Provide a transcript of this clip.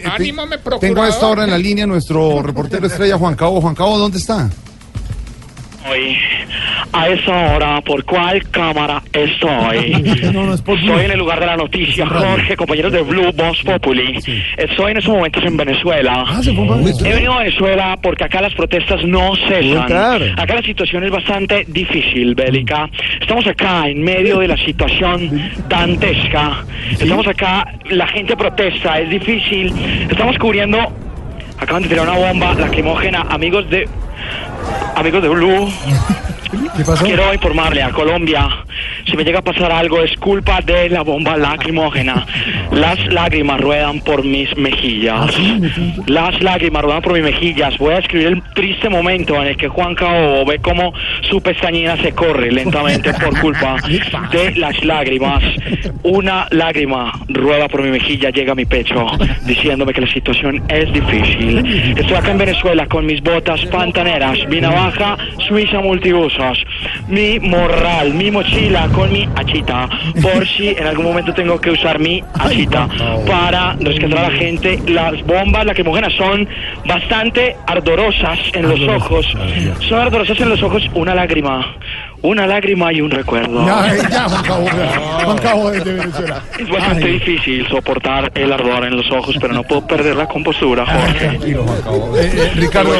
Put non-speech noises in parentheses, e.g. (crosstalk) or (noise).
Anímame, Tengo a esta hora en la línea nuestro reportero estrella Juan Cabo. Juan Cabo, ¿dónde está? Hoy, a esa hora, ¿por cuál cámara estoy? (laughs) No, no es por Estoy en el lugar de la noticia, Jorge, compañeros de Blue Voz Populi. Estoy en estos momentos en Venezuela. Ah, se fue para He venido a Venezuela porque acá las protestas no cesan. Acá la situación es bastante difícil, bélica. Estamos acá en medio de la situación dantesca. Estamos acá, la gente protesta, es difícil. Estamos cubriendo, acaban de tirar una bomba lacrimógena, amigos de... Amigos de Blue, (laughs) ¿Qué pasó? Quiero informarle a Colombia, si me llega a pasar algo es culpa de la bomba lacrimógena. (laughs) Las lágrimas ruedan por mis mejillas. Las lágrimas ruedan por mis mejillas. Voy a escribir el triste momento en el que Juan Cabo ve cómo su pestañina se corre lentamente (laughs) por culpa de las lágrimas. Una lágrima rueda por mi mejilla, llega a mi pecho, diciéndome que la situación es difícil. Estoy acá en Venezuela con mis botas pantaneras, mi navaja suiza multiusos, mi morral, mi mochila con mi achita, por si en algún momento tengo que usar mi achita para rescatar a la gente. Las bombas lacrimógenas son bastante ardorosas en los ojos, son ardorosas en los ojos, una lágrima, una lágrima y un recuerdo. Ya, ya, Juan Cabo. Juan Cabo desde Venezuela. Es bastante Ay, difícil soportar el ardor en los ojos, pero no puedo perder la compostura, Jorge. tranquilo, Juan Cabo. Eh, eh, Ricardo.